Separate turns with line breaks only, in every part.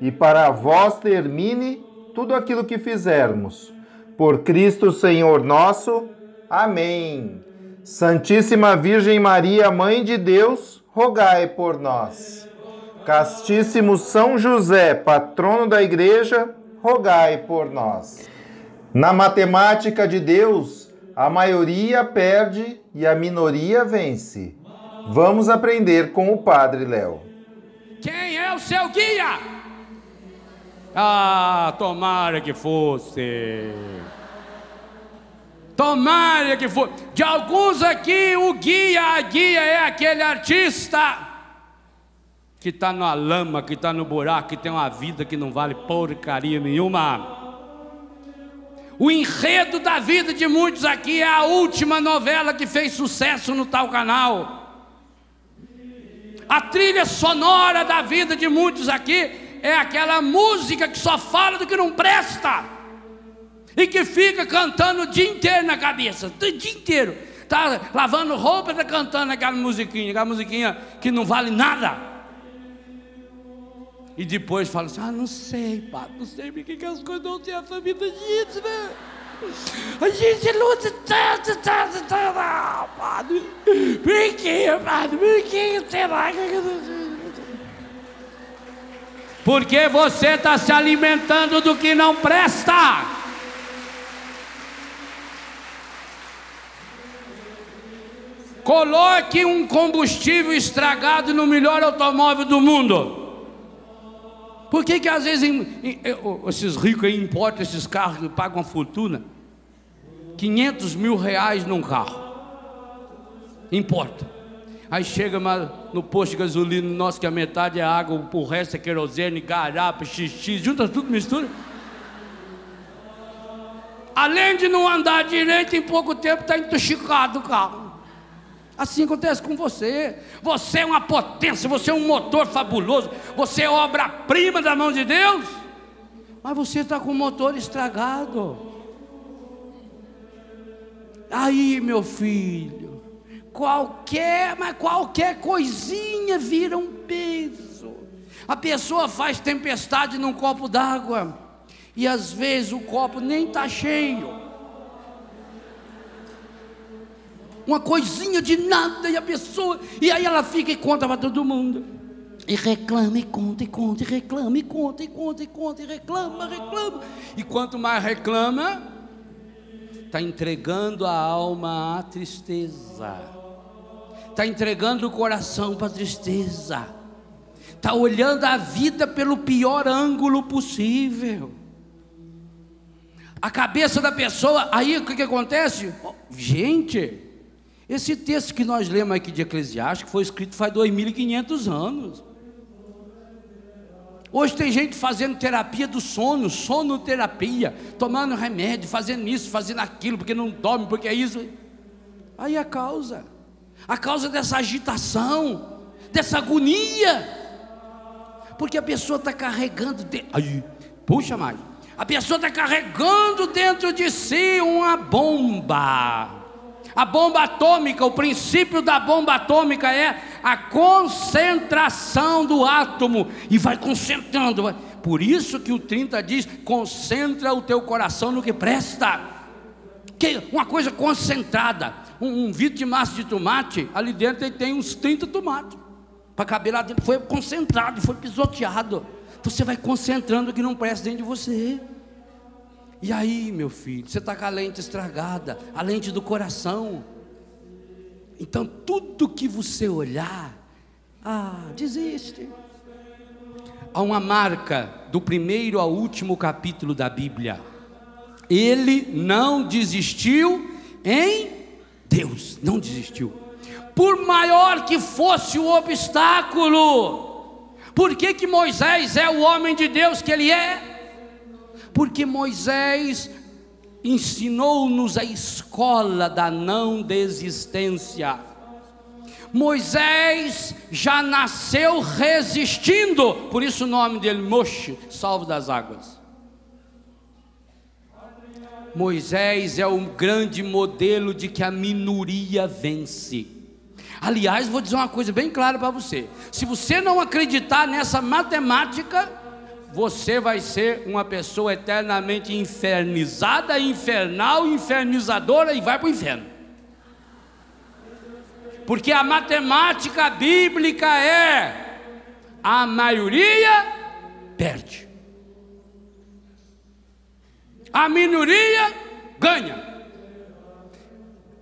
e para vós termine tudo aquilo que fizermos. Por Cristo Senhor nosso. Amém. Santíssima Virgem Maria, Mãe de Deus, rogai por nós. Castíssimo São José, patrono da Igreja, rogai por nós. Na matemática de Deus, a maioria perde e a minoria vence. Vamos aprender com o Padre Léo.
Quem é o seu guia? Ah, tomara que fosse. Tomara que fosse. De alguns aqui, o guia, a guia é aquele artista que está na lama, que está no buraco, que tem uma vida que não vale porcaria nenhuma. O enredo da vida de muitos aqui é a última novela que fez sucesso no tal canal. A trilha sonora da vida de muitos aqui é aquela música que só fala do que não presta e que fica cantando o dia inteiro na cabeça, o dia inteiro. Tá lavando roupa, está cantando aquela musiquinha, aquela musiquinha que não vale nada. E depois fala assim: Ah, não sei, pai, não sei porque que as coisas não têm essa vida gente, né? A gente luta tanto, tanto, tanto, ah, padre. Por que, padre? Por que será que porque você está se alimentando do que não presta. Coloque um combustível estragado no melhor automóvel do mundo. Por que, que às vezes em, em, esses ricos aí importam esses carros que pagam uma fortuna? 500 mil reais num carro. Importa. Aí chega no posto de gasolina nosso, que a metade é água, o resto é querosene, garapa, xixi, junta tudo, mistura. Além de não andar direito, em pouco tempo está intoxicado o carro. Assim acontece com você. Você é uma potência, você é um motor fabuloso, você é obra-prima da mão de Deus, mas você está com o motor estragado. Aí, meu filho, qualquer, mas qualquer coisinha vira um peso. A pessoa faz tempestade num copo d'água e às vezes o copo nem está cheio. Uma coisinha de nada e a pessoa, e aí ela fica e conta para todo mundo. E reclama, e conta, e conta, e reclama, e conta, e conta, e conta, e reclama, reclama. E quanto mais reclama, está entregando a alma à tristeza está entregando o coração para a tristeza, está olhando a vida pelo pior ângulo possível. A cabeça da pessoa, aí o que, que acontece? Oh, gente, esse texto que nós lemos aqui de Eclesiastes foi escrito faz 2.500 anos. Hoje tem gente fazendo terapia do sono, sonoterapia, tomando remédio, fazendo isso, fazendo aquilo, porque não dorme, porque é isso. Aí a causa a causa dessa agitação, dessa agonia, porque a pessoa está carregando, de... puxa mais, a pessoa está carregando dentro de si uma bomba. A bomba atômica, o princípio da bomba atômica é a concentração do átomo e vai concentrando. Por isso que o 30 diz: concentra o teu coração no que presta. Que uma coisa concentrada um, um vidro de massa de tomate, ali dentro ele tem uns 30 tomates. Para caber lá dentro, foi concentrado, foi pisoteado. Você vai concentrando o que não presta dentro de você. E aí, meu filho, você está com a lente estragada, a lente do coração. Então, tudo que você olhar, ah, desiste. Há uma marca do primeiro ao último capítulo da Bíblia. Ele não desistiu em Deus, não desistiu. Por maior que fosse o obstáculo, por que, que Moisés é o homem de Deus que ele é? Porque Moisés ensinou-nos a escola da não desistência. Moisés já nasceu resistindo, por isso o nome dele, Moshe, salvo das águas. Moisés é um grande modelo de que a minoria vence. Aliás, vou dizer uma coisa bem clara para você: se você não acreditar nessa matemática, você vai ser uma pessoa eternamente infernizada, infernal, infernizadora e vai para o inferno. Porque a matemática bíblica é: a maioria perde, a minoria ganha.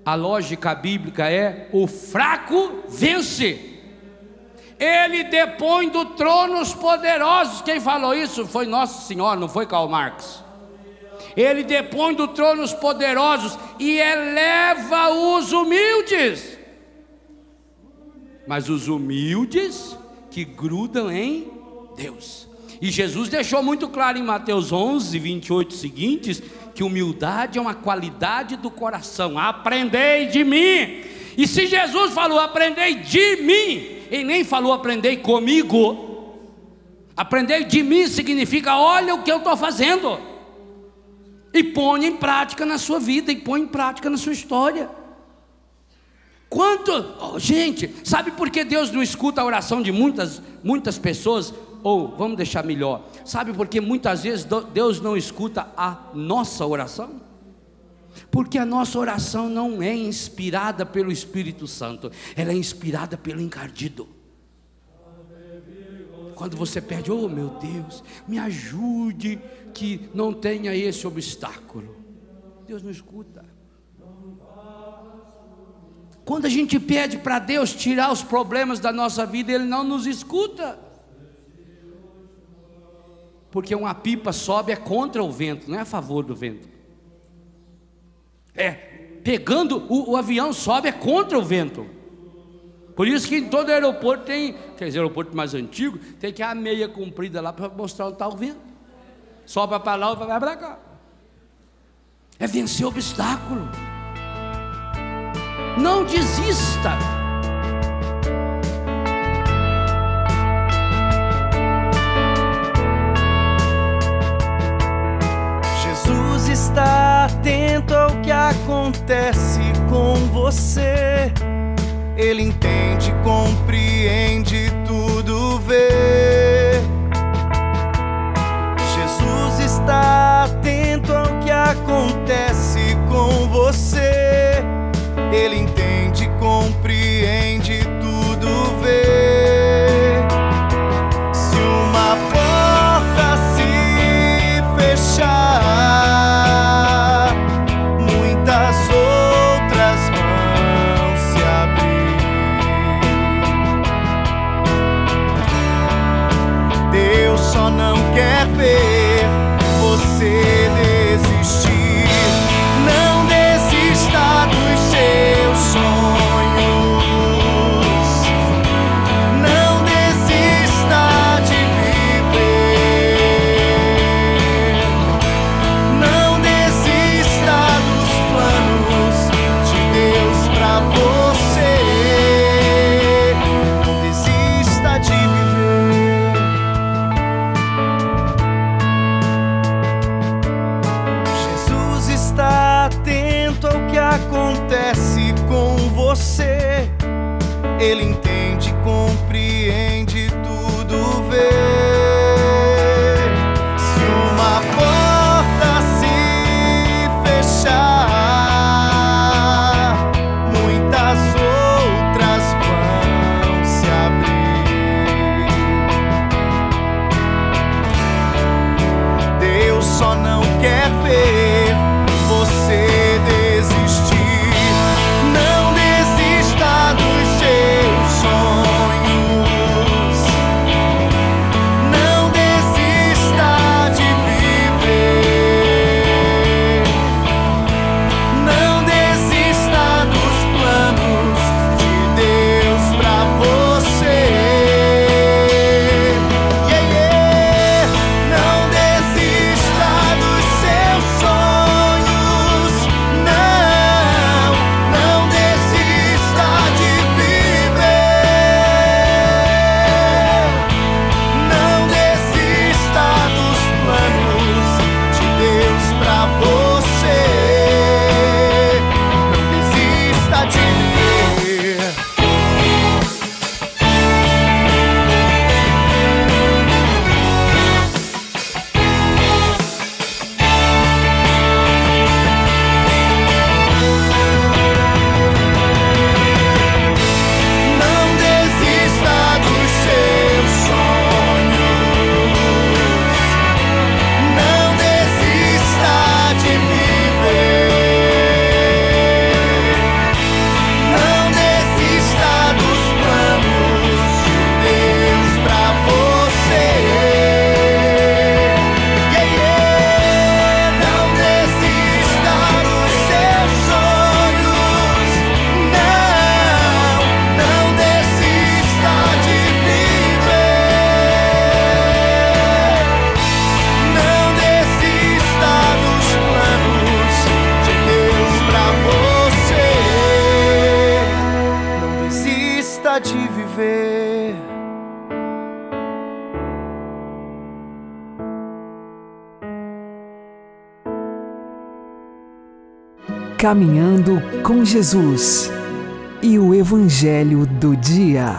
A lógica bíblica é: o fraco vence. Ele depõe do trono os poderosos. Quem falou isso foi Nosso Senhor, não foi Karl Marx. Ele depõe do trono os poderosos e eleva os humildes. Mas os humildes que grudam em Deus. E Jesus deixou muito claro em Mateus 11, 28 seguintes, que humildade é uma qualidade do coração. Aprendei de mim. E se Jesus falou, aprendei de mim, ele nem falou aprendei comigo. Aprender de mim significa olha o que eu estou fazendo. E põe em prática na sua vida, e põe em prática na sua história. Quanto, oh, gente, sabe por que Deus não escuta a oração de muitas, muitas pessoas? Ou vamos deixar melhor, sabe por que muitas vezes Deus não escuta a nossa oração? Porque a nossa oração não é inspirada pelo Espírito Santo, ela é inspirada pelo encardido. Quando você pede, oh meu Deus, me ajude que não tenha esse obstáculo. Deus não escuta. Quando a gente pede para Deus tirar os problemas da nossa vida, Ele não nos escuta. Porque uma pipa sobe é contra o vento, não é a favor do vento. É, pegando o, o avião sobe é contra o vento. Por isso que em todo aeroporto tem, quer dizer, aeroporto mais antigo, tem que a meia comprida lá para mostrar onde está o vento. Sobe para lá e vai para cá. É vencer o obstáculo. Não desista.
Acontece com você. Ele entende, compreende, tudo vê. Jesus está quer ver.
Caminhando com Jesus e o Evangelho do Dia.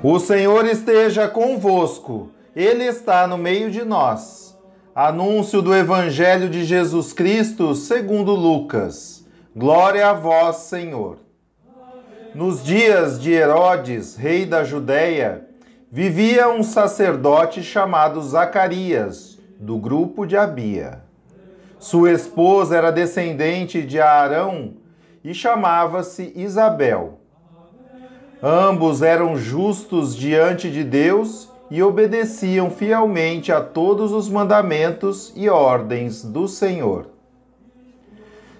O Senhor esteja convosco, Ele está no meio de nós. Anúncio do Evangelho de Jesus Cristo segundo Lucas. Glória a vós, Senhor. Nos dias de Herodes, rei da Judéia, vivia um sacerdote chamado Zacarias, do grupo de Abia. Sua esposa era descendente de Arão e chamava-se Isabel. Ambos eram justos diante de Deus e obedeciam fielmente a todos os mandamentos e ordens do Senhor.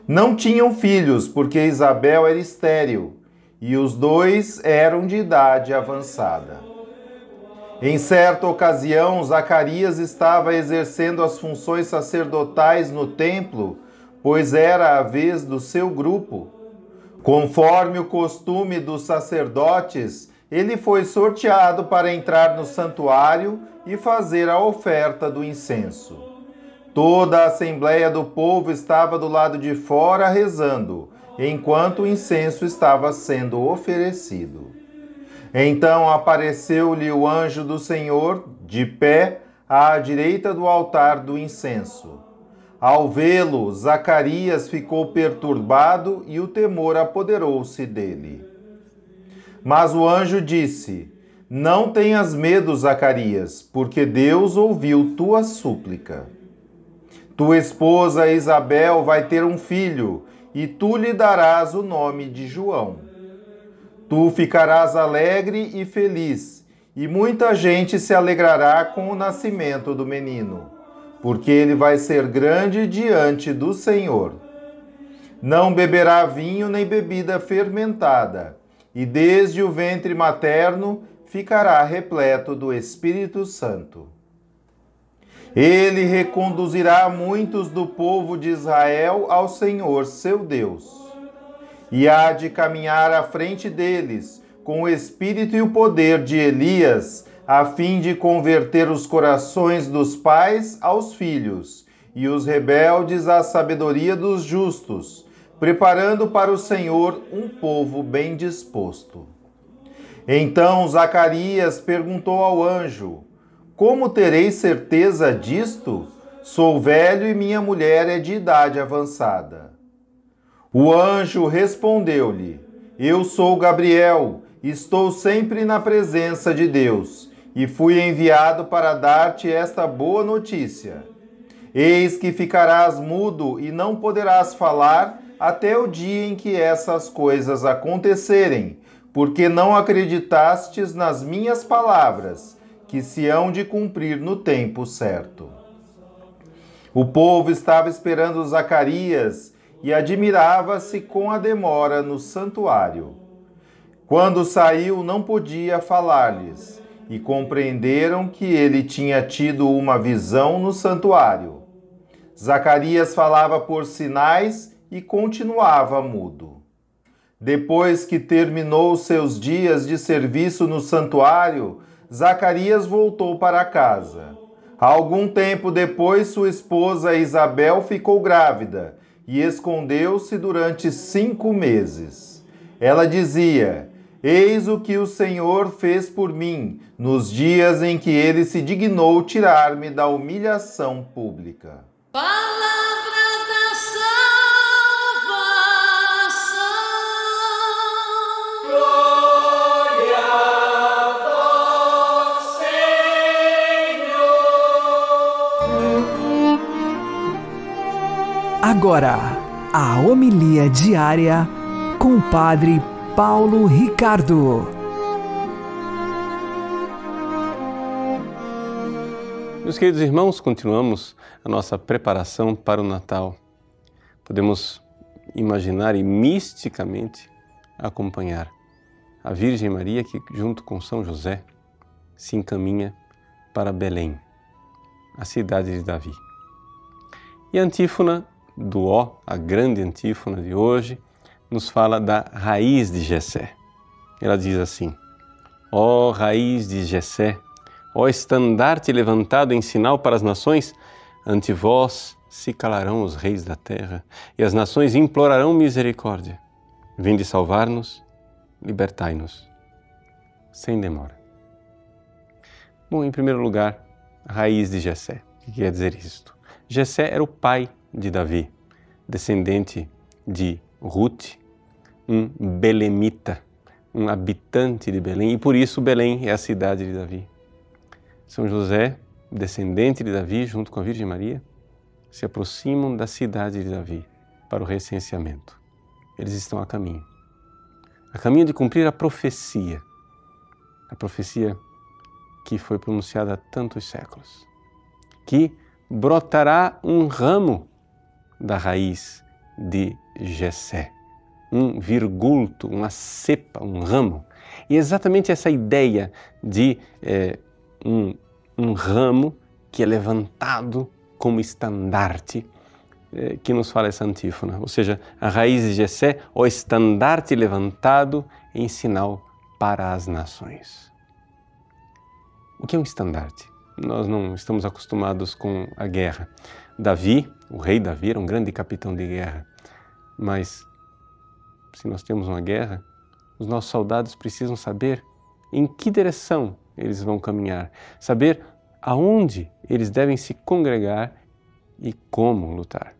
Não tinham filhos, porque Isabel era estéril, e os dois eram de idade avançada. Em certa ocasião, Zacarias estava exercendo as funções sacerdotais no templo, pois era a vez do seu grupo. Conforme o costume dos sacerdotes, ele foi sorteado para entrar no santuário e fazer a oferta do incenso. Toda a assembleia do povo estava do lado de fora rezando, enquanto o incenso estava sendo oferecido. Então apareceu-lhe o anjo do Senhor, de pé, à direita do altar do incenso. Ao vê-lo, Zacarias ficou perturbado e o temor apoderou-se dele. Mas o anjo disse: Não tenhas medo, Zacarias, porque Deus ouviu tua súplica. Tua esposa Isabel vai ter um filho, e tu lhe darás o nome de João. Tu ficarás alegre e feliz, e muita gente se alegrará com o nascimento do menino, porque ele vai ser grande diante do Senhor. Não beberá vinho nem bebida fermentada, e desde o ventre materno ficará repleto do Espírito Santo. Ele reconduzirá muitos do povo de Israel ao Senhor seu Deus e há de caminhar à frente deles, com o espírito e o poder de Elias, a fim de converter os corações dos pais aos filhos e os rebeldes à sabedoria dos justos, preparando para o Senhor um povo bem disposto. Então Zacarias perguntou ao anjo: Como terei certeza disto? Sou velho e minha mulher é de idade avançada. O anjo respondeu-lhe: Eu sou Gabriel, estou sempre na presença de Deus, e fui enviado para dar-te esta boa notícia. Eis que ficarás mudo e não poderás falar até o dia em que essas coisas acontecerem, porque não acreditastes nas minhas palavras, que se hão de cumprir no tempo certo. O povo estava esperando Zacarias e admirava-se com a demora no santuário. Quando saiu, não podia falar-lhes, e compreenderam que ele tinha tido uma visão no santuário. Zacarias falava por sinais e continuava mudo. Depois que terminou seus dias de serviço no santuário, Zacarias voltou para casa. Algum tempo depois, sua esposa Isabel ficou grávida e escondeu-se durante cinco meses. Ela dizia: Eis o que o Senhor fez por mim nos dias em que ele se dignou tirar-me da humilhação pública.
Palavra
Agora, a homilia diária com o Padre Paulo Ricardo.
Meus queridos irmãos, continuamos a nossa preparação para o Natal. Podemos imaginar e misticamente acompanhar a Virgem Maria que, junto com São José, se encaminha para Belém, a cidade de Davi. E a antífona do Ó, a grande antífona de hoje, nos fala da raiz de Jessé. Ela diz assim: Ó raiz de Jessé, ó estandarte levantado em sinal para as nações, ante vós se calarão os reis da terra e as nações implorarão misericórdia. Vinde salvar-nos, libertai-nos, sem demora. Bom, em primeiro lugar, raiz de Jessé. O que quer dizer isto? Jessé era o pai de Davi, descendente de Ruth, um belemita, um habitante de Belém, e por isso Belém é a cidade de Davi. São José, descendente de Davi, junto com a Virgem Maria, se aproximam da cidade de Davi para o recenseamento. Eles estão a caminho. A caminho de cumprir a profecia. A profecia que foi pronunciada há tantos séculos. Que brotará um ramo da raiz de Jessé, um virgulto, uma cepa, um ramo. E exatamente essa ideia de é, um, um ramo que é levantado como estandarte é, que nos fala essa antífona, ou seja, a raiz de Jessé, o estandarte levantado em sinal para as nações. O que é um estandarte? Nós não estamos acostumados com a guerra. Davi, o rei Davi, era um grande capitão de guerra, mas se nós temos uma guerra, os nossos soldados precisam saber em que direção eles vão caminhar, saber aonde eles devem se congregar e como lutar.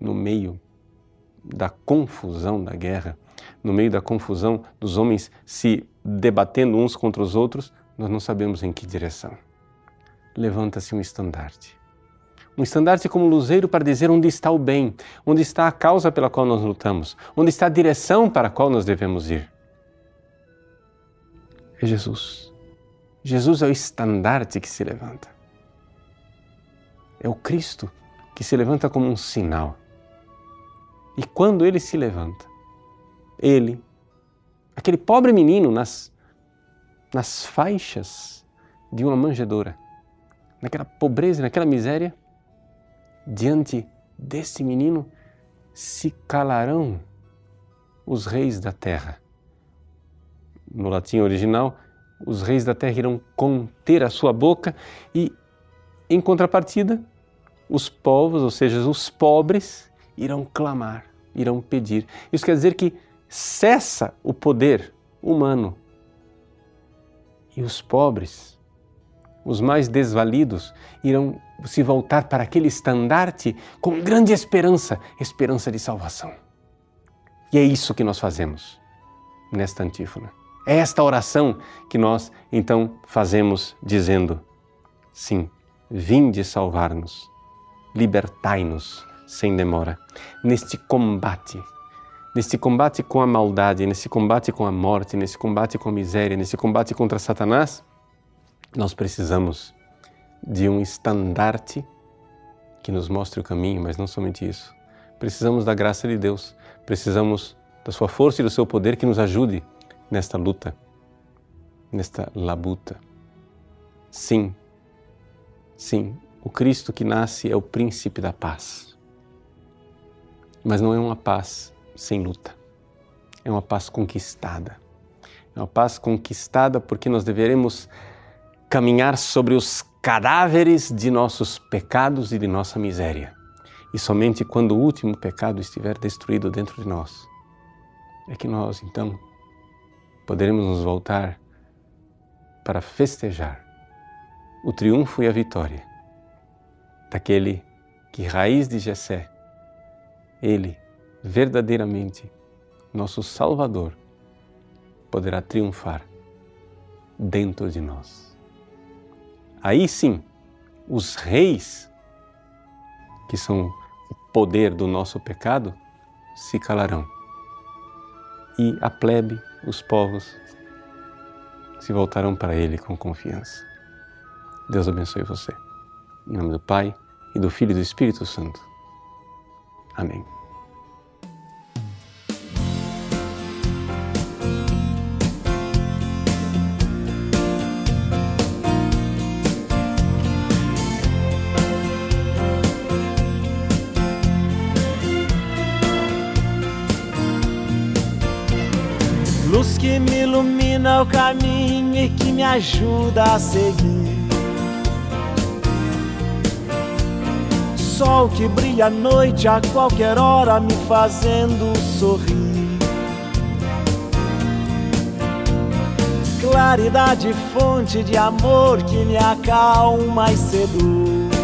No meio da confusão da guerra, no meio da confusão dos homens se debatendo uns contra os outros, nós não sabemos em que direção. Levanta-se um estandarte. Um estandarte como luzeiro para dizer onde está o bem, onde está a causa pela qual nós lutamos, onde está a direção para a qual nós devemos ir. É Jesus. Jesus é o estandarte que se levanta. É o Cristo que se levanta como um sinal. E quando ele se levanta, ele, aquele pobre menino nas, nas faixas de uma manjedoura, naquela pobreza, naquela miséria, diante desse menino se calarão os reis da terra. No latim original, os reis da terra irão conter a sua boca e, em contrapartida, os povos, ou seja, os pobres, irão clamar, irão pedir. Isso quer dizer que cessa o poder humano e os pobres, os mais desvalidos, irão se voltar para aquele estandarte com grande esperança esperança de salvação. E é isso que nós fazemos nesta antífona. É esta oração que nós então fazemos dizendo: Sim, vinde salvar-nos, libertai-nos sem demora, neste combate, neste combate com a maldade, nesse combate com a morte, nesse combate com a miséria, nesse combate contra Satanás, nós precisamos de um estandarte que nos mostre o caminho, mas não somente isso. Precisamos da graça de Deus, precisamos da sua força e do seu poder que nos ajude nesta luta, nesta labuta. Sim, sim, o Cristo que nasce é o príncipe da paz. Mas não é uma paz sem luta, é uma paz conquistada. É uma paz conquistada porque nós deveremos caminhar sobre os cadáveres de nossos pecados e de nossa miséria. E somente quando o último pecado estiver destruído dentro de nós, é que nós então poderemos nos voltar para festejar o triunfo e a vitória daquele que, raiz de Jessé, ele, verdadeiramente, nosso Salvador, poderá triunfar dentro de nós. Aí sim, os reis, que são o poder do nosso pecado, se calarão. E a plebe os povos se voltarão para Ele com confiança. Deus abençoe você. Em nome do Pai, e do Filho e do Espírito Santo. Amém.
Luz que me ilumina o caminho e que me ajuda a seguir. Sol que brilha à noite a qualquer hora me fazendo sorrir. Claridade, fonte de amor que me acalma e seduz.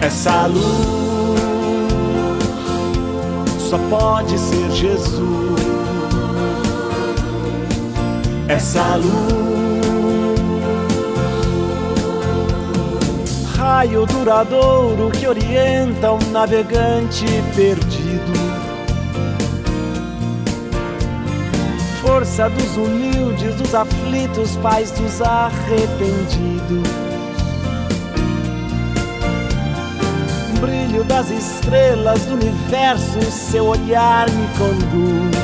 Essa luz só pode ser Jesus. Essa luz, raio duradouro que orienta um navegante perdido. Força dos humildes, dos aflitos, paz dos arrependidos. Das estrelas do universo, seu olhar me conduz.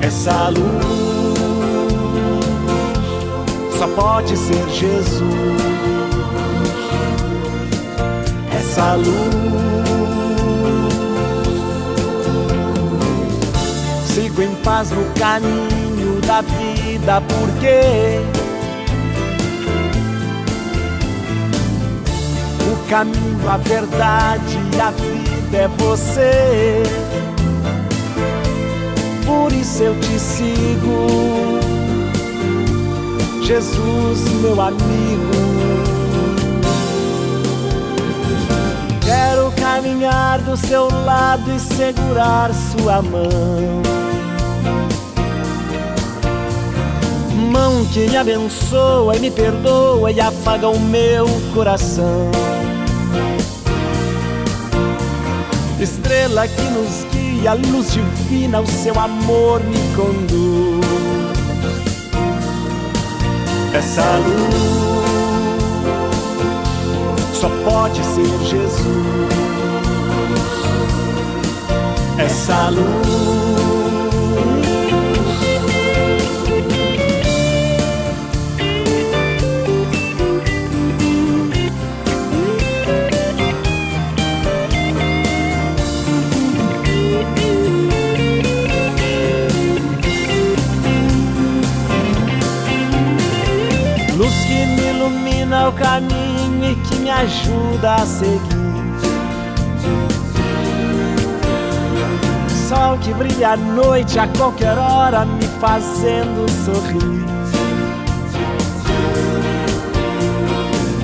Essa luz só pode ser Jesus. Essa luz sigo em paz no caminho da vida, porque caminho, a verdade e a vida é você. Por isso eu te sigo, Jesus, meu amigo. Quero caminhar do seu lado e segurar sua mão. Mão que me abençoa e me perdoa e afaga o meu coração. Estrela que nos guia, luz divina, o seu amor me conduz. Essa luz só pode ser Jesus. Essa luz. Ilumina o caminho e que me ajuda a seguir. Sol que brilha à noite a qualquer hora me fazendo sorrir.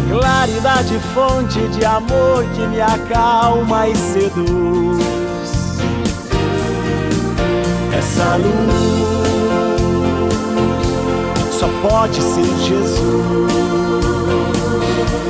Claridade, fonte de amor que me acalma e seduz. Essa luz só pode ser Jesus.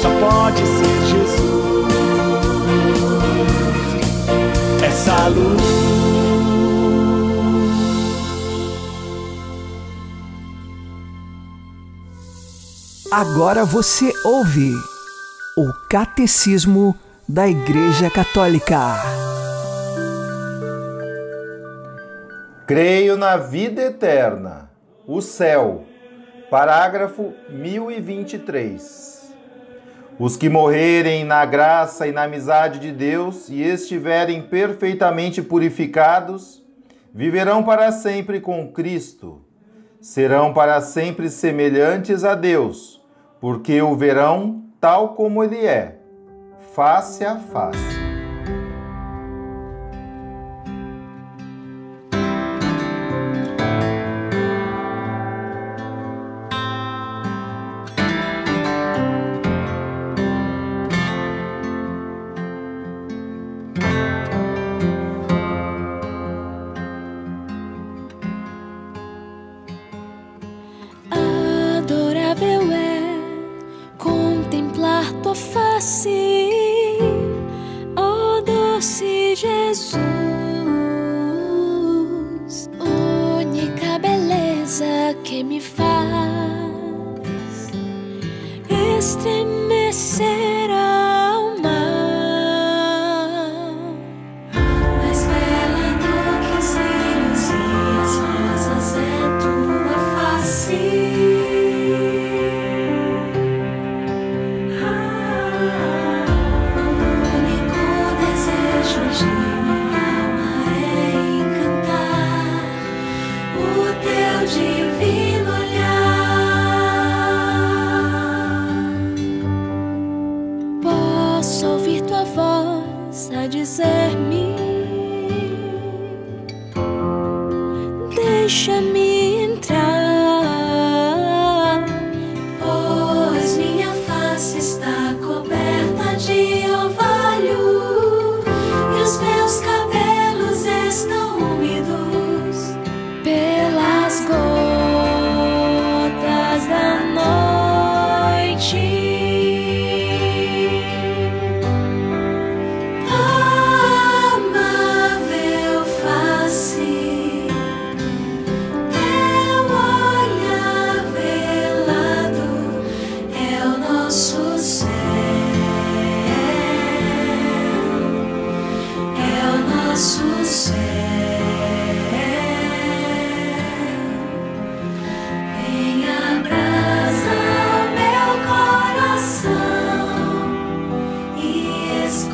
só pode ser Jesus. Essa luz.
Agora você ouve o Catecismo da Igreja Católica.
Creio na vida eterna, o céu. Parágrafo 1023. Os que morrerem na graça e na amizade de Deus e estiverem perfeitamente purificados, viverão para sempre com Cristo. Serão para sempre semelhantes a Deus, porque o verão tal como Ele é, face a face.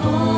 call.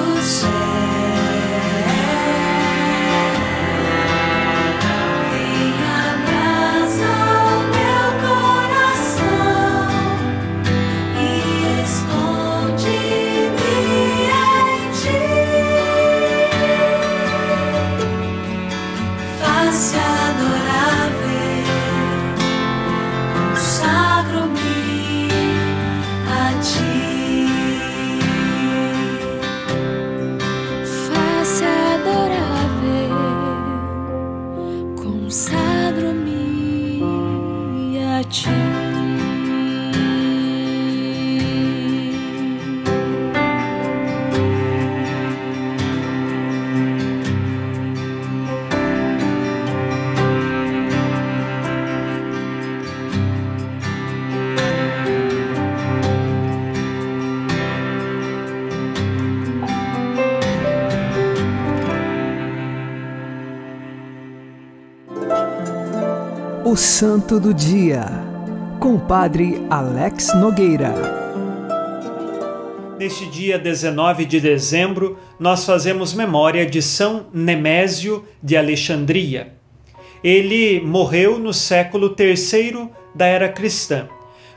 O nosso O
Santo do Dia, com o Padre Alex Nogueira.
Neste dia 19 de dezembro, nós fazemos memória de São Nemésio de Alexandria. Ele morreu no século III da era cristã.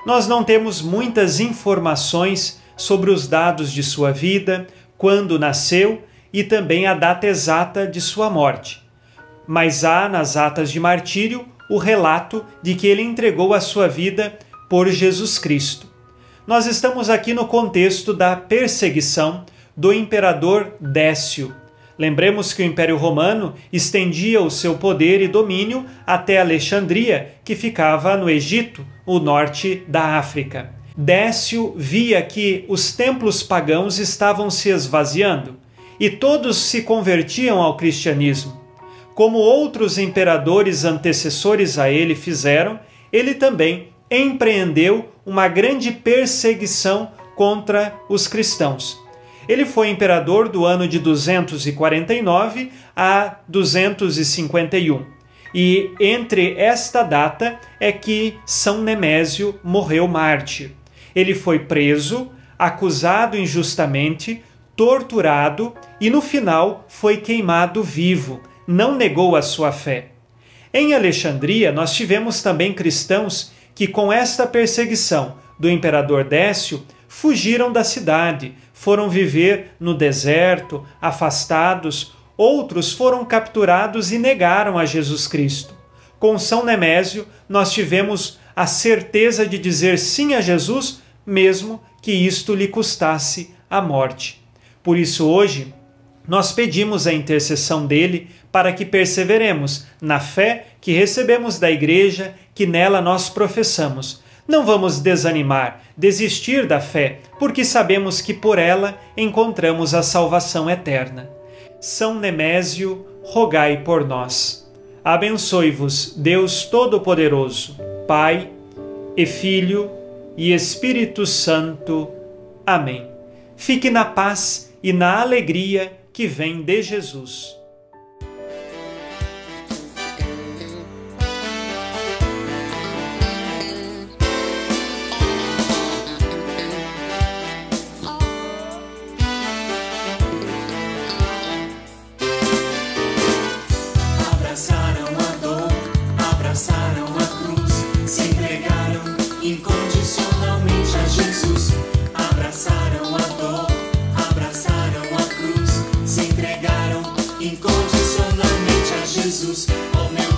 Nós não temos muitas informações sobre os dados de sua vida, quando nasceu e também a data exata de sua morte. Mas há nas atas de martírio o relato de que ele entregou a sua vida por Jesus Cristo. Nós estamos aqui no contexto da perseguição do imperador Décio. Lembremos que o Império Romano estendia o seu poder e domínio até Alexandria, que ficava no Egito, o norte da África. Décio via que os templos pagãos estavam se esvaziando e todos se convertiam ao cristianismo. Como outros imperadores antecessores a ele fizeram, ele também empreendeu uma grande perseguição contra os cristãos. Ele foi imperador do ano de 249 a 251. E entre esta data é que São Nemésio morreu mártir. Ele foi preso, acusado injustamente, torturado e no final foi queimado vivo. Não negou a sua fé. Em Alexandria, nós tivemos também cristãos que, com esta perseguição do imperador Décio, fugiram da cidade, foram viver no deserto, afastados, outros foram capturados e negaram a Jesus Cristo. Com São Nemésio, nós tivemos a certeza de dizer sim a Jesus, mesmo que isto lhe custasse a morte. Por isso, hoje, nós pedimos a intercessão dele para que perseveremos na fé que recebemos da Igreja, que nela nós professamos. Não vamos desanimar, desistir da fé, porque sabemos que por ela encontramos a salvação eterna. São Nemésio, rogai por nós. Abençoe-vos, Deus Todo-Poderoso, Pai e Filho e Espírito Santo. Amém. Fique na paz e na alegria que vem de Jesus.
oh
meu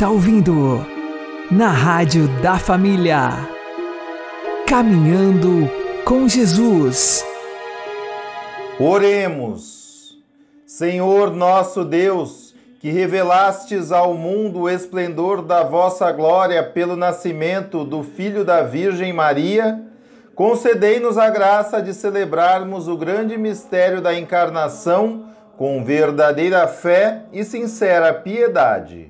está ouvindo na Rádio da Família. Caminhando com Jesus.
Oremos. Senhor nosso Deus, que revelastes ao mundo o esplendor da vossa glória pelo nascimento do Filho da Virgem Maria, concedei-nos a graça de celebrarmos o grande mistério da encarnação com verdadeira fé e sincera piedade.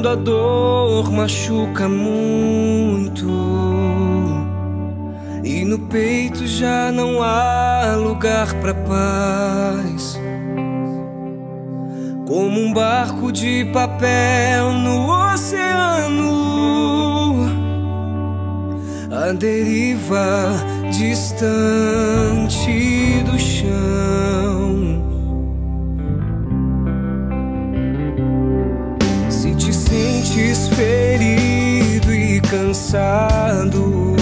Quando a dor machuca muito e no peito já não há lugar para paz? Como um barco de papel no oceano, a deriva distante do chão. Sentes ferido e cansado,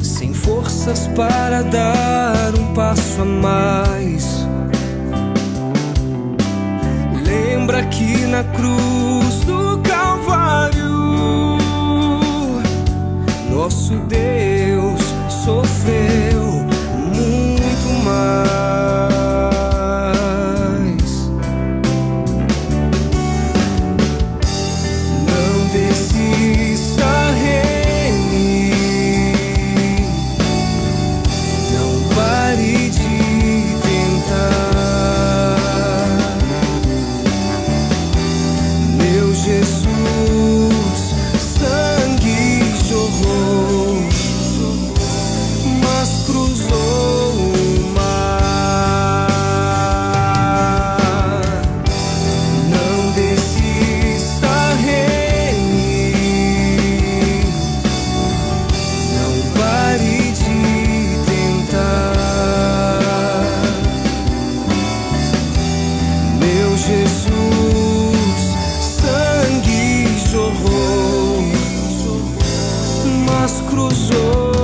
sem forças para dar um passo a mais. Lembra que na cruz do Calvário, nosso Deus cruzou